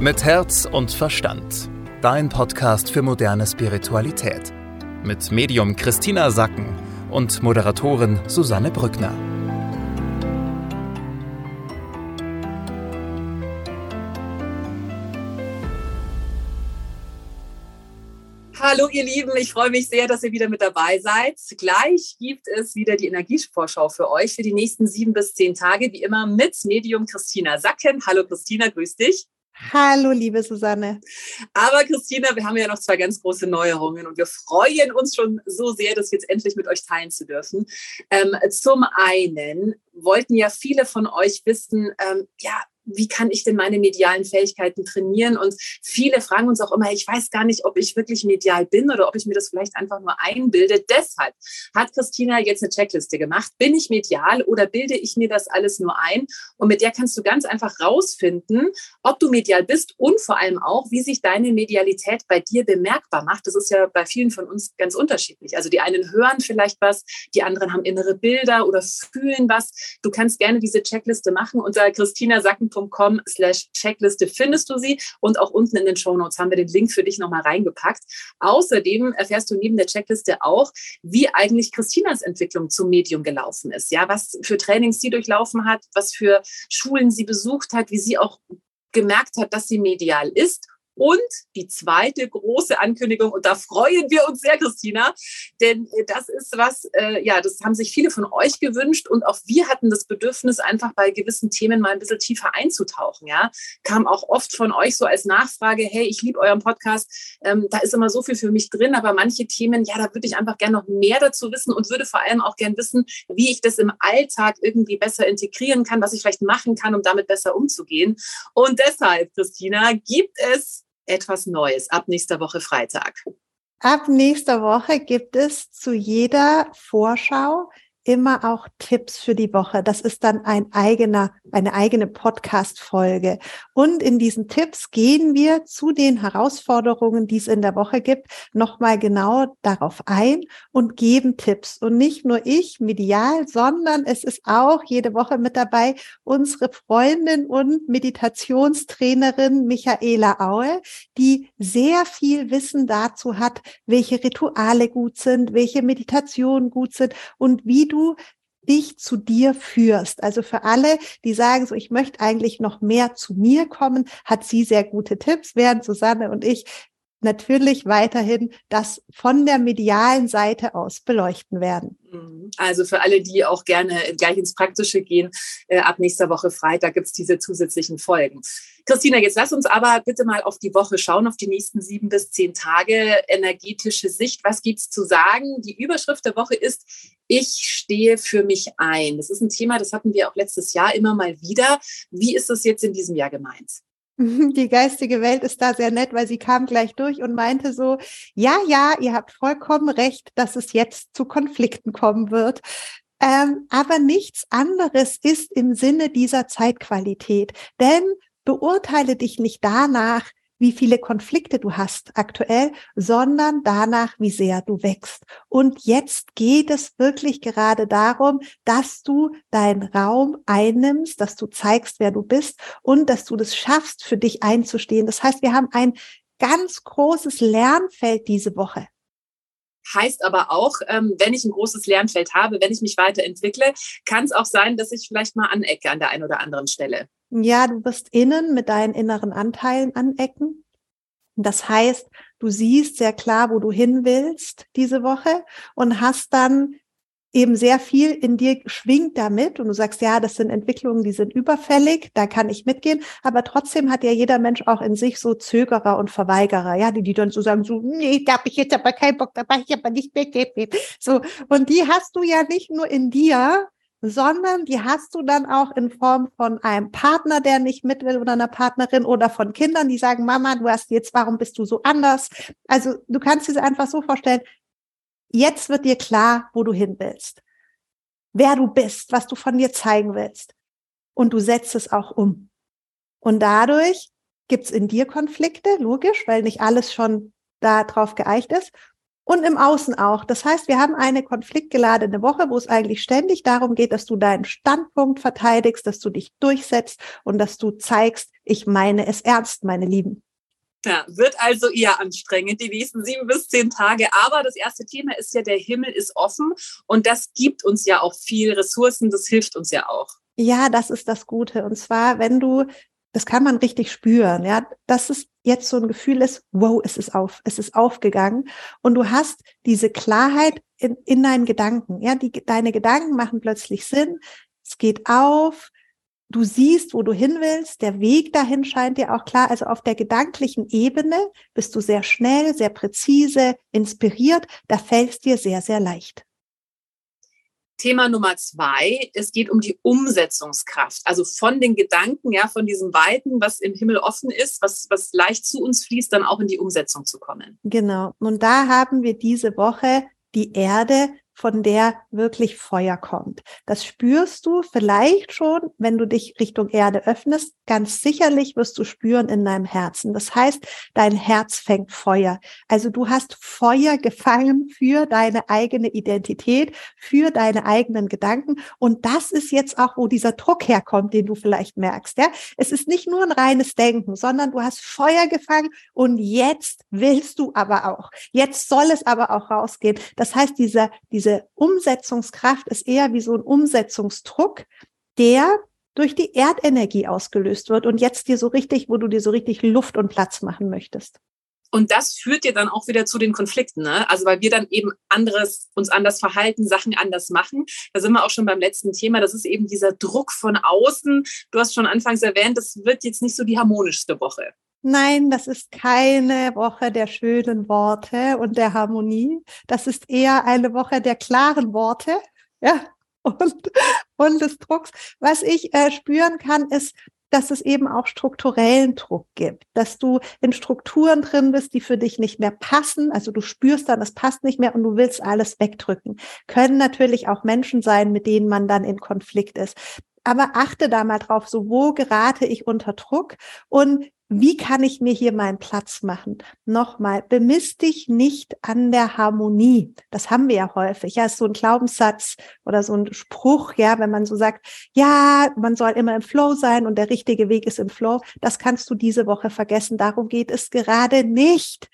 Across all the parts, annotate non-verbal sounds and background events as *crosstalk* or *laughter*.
Mit Herz und Verstand. Dein Podcast für moderne Spiritualität. Mit Medium Christina Sacken und Moderatorin Susanne Brückner. Hallo ihr Lieben, ich freue mich sehr, dass ihr wieder mit dabei seid. Gleich gibt es wieder die Energievorschau für euch für die nächsten sieben bis zehn Tage, wie immer mit Medium Christina Sacken. Hallo Christina, grüß dich. Hallo, liebe Susanne. Aber Christina, wir haben ja noch zwei ganz große Neuerungen und wir freuen uns schon so sehr, das jetzt endlich mit euch teilen zu dürfen. Ähm, zum einen wollten ja viele von euch wissen, ähm, ja, wie kann ich denn meine medialen Fähigkeiten trainieren? Und viele fragen uns auch immer, ich weiß gar nicht, ob ich wirklich medial bin oder ob ich mir das vielleicht einfach nur einbilde. Deshalb hat Christina jetzt eine Checkliste gemacht. Bin ich medial oder bilde ich mir das alles nur ein? Und mit der kannst du ganz einfach rausfinden, ob du medial bist und vor allem auch, wie sich deine Medialität bei dir bemerkbar macht. Das ist ja bei vielen von uns ganz unterschiedlich. Also die einen hören vielleicht was, die anderen haben innere Bilder oder fühlen was. Du kannst gerne diese Checkliste machen unter Christina Sacken www.checkliste.com slash Checkliste findest du sie und auch unten in den Show Notes haben wir den Link für dich nochmal reingepackt. Außerdem erfährst du neben der Checkliste auch, wie eigentlich Christinas Entwicklung zum Medium gelaufen ist. Ja, was für Trainings sie durchlaufen hat, was für Schulen sie besucht hat, wie sie auch gemerkt hat, dass sie medial ist und die zweite große Ankündigung, und da freuen wir uns sehr, Christina, denn äh, das ist was, äh, ja, das haben sich viele von euch gewünscht und auch wir hatten das Bedürfnis, einfach bei gewissen Themen mal ein bisschen tiefer einzutauchen. Ja, kam auch oft von euch so als Nachfrage, hey, ich liebe euren Podcast, ähm, da ist immer so viel für mich drin, aber manche Themen, ja, da würde ich einfach gerne noch mehr dazu wissen und würde vor allem auch gerne wissen, wie ich das im Alltag irgendwie besser integrieren kann, was ich vielleicht machen kann, um damit besser umzugehen. Und deshalb, Christina, gibt es etwas Neues ab nächster Woche Freitag. Ab nächster Woche gibt es zu jeder Vorschau immer auch Tipps für die Woche. Das ist dann ein eigener, eine eigene Podcast-Folge. Und in diesen Tipps gehen wir zu den Herausforderungen, die es in der Woche gibt, nochmal genau darauf ein und geben Tipps. Und nicht nur ich medial, sondern es ist auch jede Woche mit dabei unsere Freundin und Meditationstrainerin Michaela Aue, die sehr viel Wissen dazu hat, welche Rituale gut sind, welche Meditationen gut sind und wie du du dich zu dir führst. Also für alle, die sagen, so ich möchte eigentlich noch mehr zu mir kommen, hat sie sehr gute Tipps, während Susanne und ich natürlich weiterhin das von der medialen Seite aus beleuchten werden. Mhm. Also für alle, die auch gerne gleich ins Praktische gehen, äh, ab nächster Woche Freitag gibt es diese zusätzlichen Folgen. Christina, jetzt lass uns aber bitte mal auf die Woche schauen, auf die nächsten sieben bis zehn Tage, energetische Sicht. Was gibt's zu sagen? Die Überschrift der Woche ist, ich stehe für mich ein. Das ist ein Thema, das hatten wir auch letztes Jahr immer mal wieder. Wie ist das jetzt in diesem Jahr gemeint? *laughs* Die geistige Welt ist da sehr nett, weil sie kam gleich durch und meinte so, ja, ja, ihr habt vollkommen recht, dass es jetzt zu Konflikten kommen wird. Ähm, aber nichts anderes ist im Sinne dieser Zeitqualität. Denn beurteile dich nicht danach, wie viele Konflikte du hast aktuell, sondern danach, wie sehr du wächst. Und jetzt geht es wirklich gerade darum, dass du deinen Raum einnimmst, dass du zeigst, wer du bist und dass du das schaffst, für dich einzustehen. Das heißt, wir haben ein ganz großes Lernfeld diese Woche. Heißt aber auch, ähm, wenn ich ein großes Lernfeld habe, wenn ich mich weiterentwickle, kann es auch sein, dass ich vielleicht mal anecke an der einen oder anderen Stelle. Ja, du wirst innen mit deinen inneren Anteilen anecken. Das heißt, du siehst sehr klar, wo du hin willst diese Woche und hast dann eben sehr viel in dir schwingt damit und du sagst, ja, das sind Entwicklungen, die sind überfällig, da kann ich mitgehen, aber trotzdem hat ja jeder Mensch auch in sich so Zögerer und Verweigerer, ja, die, die dann so sagen, so, nee, da habe ich jetzt aber keinen Bock, da mache ich aber nicht mehr, so, und die hast du ja nicht nur in dir, sondern die hast du dann auch in Form von einem Partner, der nicht mit will oder einer Partnerin oder von Kindern, die sagen, Mama, du hast jetzt, warum bist du so anders? Also du kannst dir einfach so vorstellen, jetzt wird dir klar, wo du hin willst, wer du bist, was du von dir zeigen willst. Und du setzt es auch um. Und dadurch gibt's in dir Konflikte, logisch, weil nicht alles schon da drauf geeicht ist. Und im Außen auch. Das heißt, wir haben eine konfliktgeladene Woche, wo es eigentlich ständig darum geht, dass du deinen Standpunkt verteidigst, dass du dich durchsetzt und dass du zeigst, ich meine es ernst, meine Lieben. Ja, wird also eher anstrengend, die nächsten sieben bis zehn Tage. Aber das erste Thema ist ja, der Himmel ist offen und das gibt uns ja auch viel Ressourcen, das hilft uns ja auch. Ja, das ist das Gute. Und zwar, wenn du das kann man richtig spüren, ja, dass es jetzt so ein Gefühl ist, wow, es ist auf, es ist aufgegangen. Und du hast diese Klarheit in, in deinen Gedanken, ja, die, deine Gedanken machen plötzlich Sinn, es geht auf, du siehst, wo du hin willst, der Weg dahin scheint dir auch klar, also auf der gedanklichen Ebene bist du sehr schnell, sehr präzise, inspiriert, da fällt es dir sehr, sehr leicht. Thema Nummer zwei, es geht um die Umsetzungskraft. Also von den Gedanken, ja, von diesem Weiten, was im Himmel offen ist, was, was leicht zu uns fließt, dann auch in die Umsetzung zu kommen. Genau. Und da haben wir diese Woche die Erde von der wirklich Feuer kommt. Das spürst du vielleicht schon, wenn du dich Richtung Erde öffnest. Ganz sicherlich wirst du spüren in deinem Herzen. Das heißt, dein Herz fängt Feuer. Also du hast Feuer gefangen für deine eigene Identität, für deine eigenen Gedanken. Und das ist jetzt auch, wo dieser Druck herkommt, den du vielleicht merkst. Ja, es ist nicht nur ein reines Denken, sondern du hast Feuer gefangen und jetzt willst du aber auch. Jetzt soll es aber auch rausgehen. Das heißt, dieser, dieser diese Umsetzungskraft ist eher wie so ein Umsetzungsdruck, der durch die Erdenergie ausgelöst wird und jetzt dir so richtig, wo du dir so richtig Luft und Platz machen möchtest. Und das führt dir dann auch wieder zu den Konflikten, ne? Also weil wir dann eben anderes, uns anders verhalten, Sachen anders machen. Da sind wir auch schon beim letzten Thema. Das ist eben dieser Druck von außen. Du hast schon anfangs erwähnt, das wird jetzt nicht so die harmonischste Woche. Nein, das ist keine Woche der schönen Worte und der Harmonie. Das ist eher eine Woche der klaren Worte, *laughs* ja, und, und des Drucks. Was ich äh, spüren kann, ist, dass es eben auch strukturellen Druck gibt, dass du in Strukturen drin bist, die für dich nicht mehr passen. Also du spürst dann, es passt nicht mehr und du willst alles wegdrücken. Können natürlich auch Menschen sein, mit denen man dann in Konflikt ist. Aber achte da mal drauf, so wo gerate ich unter Druck und wie kann ich mir hier meinen Platz machen? Nochmal, bemiss dich nicht an der Harmonie. Das haben wir ja häufig. Ja, ist so ein Glaubenssatz oder so ein Spruch, ja, wenn man so sagt, ja, man soll immer im Flow sein und der richtige Weg ist im Flow. Das kannst du diese Woche vergessen. Darum geht es gerade nicht.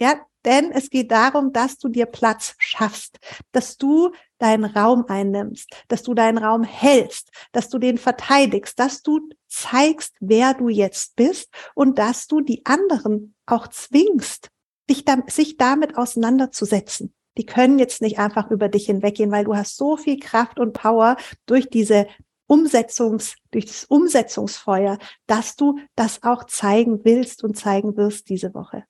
Ja, denn es geht darum, dass du dir Platz schaffst, dass du deinen Raum einnimmst, dass du deinen Raum hältst, dass du den verteidigst, dass du zeigst, wer du jetzt bist und dass du die anderen auch zwingst, dich da, sich damit auseinanderzusetzen. Die können jetzt nicht einfach über dich hinweggehen, weil du hast so viel Kraft und Power durch diese Umsetzungs, durch das Umsetzungsfeuer, dass du das auch zeigen willst und zeigen wirst diese Woche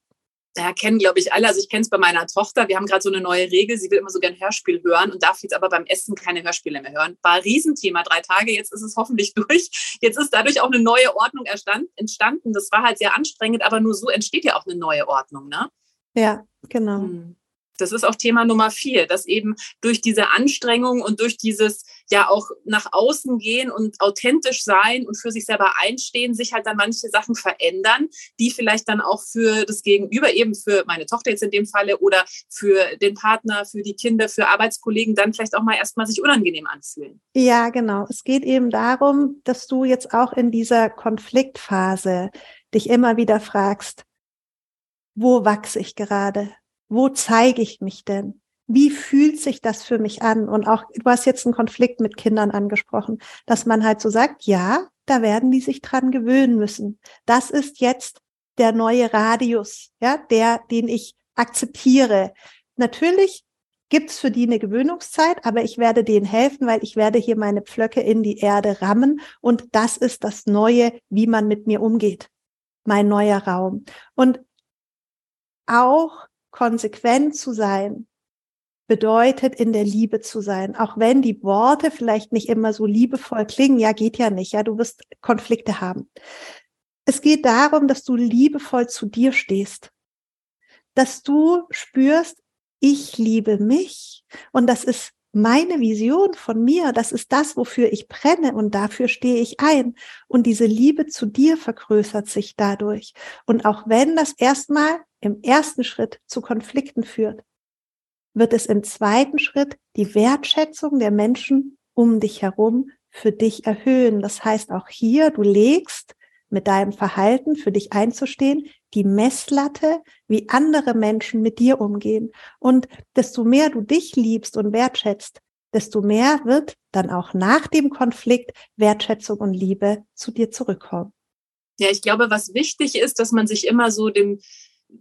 ja, kennen, glaube ich, alle. Also ich kenne es bei meiner Tochter. Wir haben gerade so eine neue Regel. Sie will immer so gern Hörspiel hören und darf jetzt aber beim Essen keine Hörspiele mehr hören. War ein Riesenthema, drei Tage. Jetzt ist es hoffentlich *laughs* durch. Jetzt ist dadurch auch eine neue Ordnung entstanden. Das war halt sehr anstrengend, aber nur so entsteht ja auch eine neue Ordnung, ne? Ja, genau. Hm das ist auch Thema Nummer vier, dass eben durch diese Anstrengung und durch dieses ja auch nach außen gehen und authentisch sein und für sich selber einstehen, sich halt dann manche Sachen verändern, die vielleicht dann auch für das Gegenüber, eben für meine Tochter jetzt in dem Falle oder für den Partner, für die Kinder, für Arbeitskollegen dann vielleicht auch mal erstmal sich unangenehm anfühlen. Ja, genau. Es geht eben darum, dass du jetzt auch in dieser Konfliktphase dich immer wieder fragst, wo wachse ich gerade? Wo zeige ich mich denn? Wie fühlt sich das für mich an? Und auch, du hast jetzt einen Konflikt mit Kindern angesprochen, dass man halt so sagt, ja, da werden die sich dran gewöhnen müssen. Das ist jetzt der neue Radius, ja, der, den ich akzeptiere. Natürlich gibt's für die eine Gewöhnungszeit, aber ich werde denen helfen, weil ich werde hier meine Pflöcke in die Erde rammen und das ist das Neue, wie man mit mir umgeht. Mein neuer Raum. Und auch konsequent zu sein, bedeutet in der Liebe zu sein. Auch wenn die Worte vielleicht nicht immer so liebevoll klingen, ja, geht ja nicht, ja, du wirst Konflikte haben. Es geht darum, dass du liebevoll zu dir stehst, dass du spürst, ich liebe mich und das ist meine Vision von mir, das ist das, wofür ich brenne und dafür stehe ich ein. Und diese Liebe zu dir vergrößert sich dadurch. Und auch wenn das erstmal im ersten Schritt zu Konflikten führt, wird es im zweiten Schritt die Wertschätzung der Menschen um dich herum für dich erhöhen. Das heißt auch hier, du legst mit deinem Verhalten für dich einzustehen, die Messlatte, wie andere Menschen mit dir umgehen. Und desto mehr du dich liebst und wertschätzt, desto mehr wird dann auch nach dem Konflikt Wertschätzung und Liebe zu dir zurückkommen. Ja, ich glaube, was wichtig ist, dass man sich immer so dem,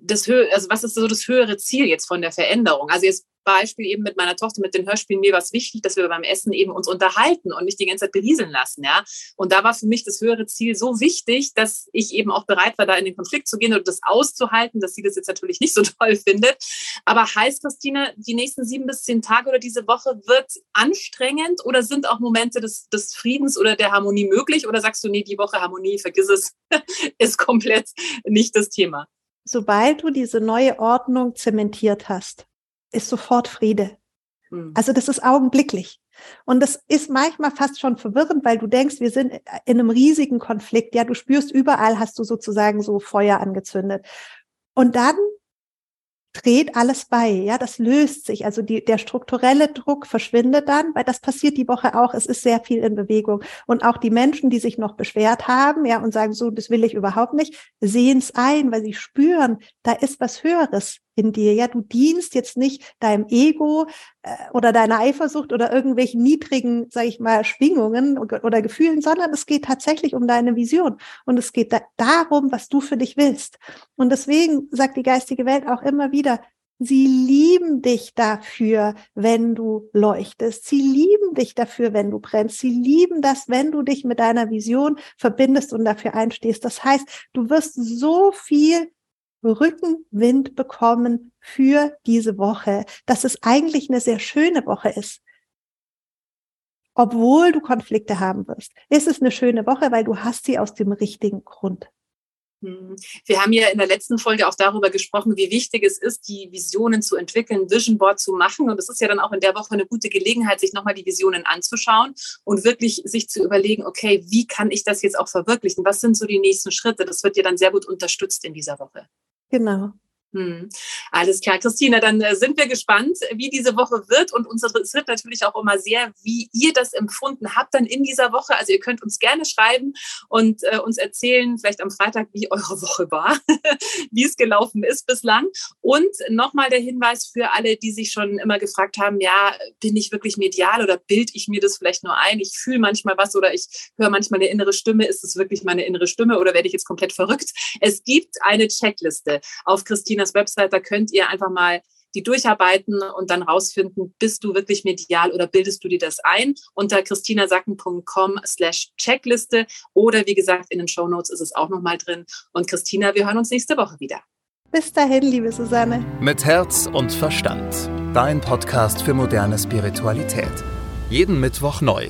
das Hö also was ist so das höhere Ziel jetzt von der Veränderung? Also jetzt Beispiel eben mit meiner Tochter mit den Hörspielen, mir war es wichtig, dass wir beim Essen eben uns unterhalten und nicht die ganze Zeit berieseln lassen, ja. Und da war für mich das höhere Ziel so wichtig, dass ich eben auch bereit war, da in den Konflikt zu gehen und das auszuhalten, dass sie das jetzt natürlich nicht so *laughs* toll findet. Aber heißt, Christine, die nächsten sieben bis zehn Tage oder diese Woche wird anstrengend oder sind auch Momente des, des Friedens oder der Harmonie möglich? Oder sagst du, nee, die Woche Harmonie, vergiss es, *laughs* ist komplett nicht das Thema? Sobald du diese neue Ordnung zementiert hast, ist sofort Friede. Hm. Also das ist augenblicklich. Und das ist manchmal fast schon verwirrend, weil du denkst, wir sind in einem riesigen Konflikt. Ja, du spürst überall hast du sozusagen so Feuer angezündet. Und dann dreht alles bei, ja, das löst sich. Also die, der strukturelle Druck verschwindet dann, weil das passiert die Woche auch. Es ist sehr viel in Bewegung. Und auch die Menschen, die sich noch beschwert haben, ja, und sagen, so, das will ich überhaupt nicht, sehen es ein, weil sie spüren, da ist was Höheres in dir. Ja, du dienst jetzt nicht deinem Ego äh, oder deiner Eifersucht oder irgendwelchen niedrigen, sage ich mal, Schwingungen oder, Gefühlen, sondern es geht tatsächlich um deine Vision und es geht da, darum, was du für dich willst. Und deswegen sagt die geistige Welt auch immer wieder, Sie lieben dich dafür, wenn du leuchtest. Sie lieben dich dafür, wenn du brennst. Sie lieben das, wenn du dich mit deiner Vision verbindest und dafür einstehst. Das heißt, du wirst so viel Rückenwind bekommen für diese Woche, dass es eigentlich eine sehr schöne Woche ist. Obwohl du Konflikte haben wirst, ist es eine schöne Woche, weil du hast sie aus dem richtigen Grund. Hm. Wir haben ja in der letzten Folge auch darüber gesprochen, wie wichtig es ist, die Visionen zu entwickeln, Vision Board zu machen. Und es ist ja dann auch in der Woche eine gute Gelegenheit, sich nochmal die Visionen anzuschauen und wirklich sich zu überlegen, okay, wie kann ich das jetzt auch verwirklichen? Was sind so die nächsten Schritte? Das wird ja dann sehr gut unterstützt in dieser Woche. Genau. Hm. Alles klar, Christina, dann äh, sind wir gespannt, wie diese Woche wird und uns interessiert natürlich auch immer sehr, wie ihr das empfunden habt dann in dieser Woche. Also ihr könnt uns gerne schreiben und äh, uns erzählen, vielleicht am Freitag, wie eure Woche war, *laughs* wie es gelaufen ist bislang. Und nochmal der Hinweis für alle, die sich schon immer gefragt haben, ja, bin ich wirklich medial oder bild ich mir das vielleicht nur ein? Ich fühle manchmal was oder ich höre manchmal eine innere Stimme. Ist es wirklich meine innere Stimme oder werde ich jetzt komplett verrückt? Es gibt eine Checkliste auf Christina Christinas Website, da könnt ihr einfach mal die durcharbeiten und dann rausfinden, bist du wirklich medial oder bildest du dir das ein unter christinasacken.com slash Checkliste oder wie gesagt, in den Show Notes ist es auch nochmal drin. Und Christina, wir hören uns nächste Woche wieder. Bis dahin, liebe Susanne. Mit Herz und Verstand. Dein Podcast für moderne Spiritualität. Jeden Mittwoch neu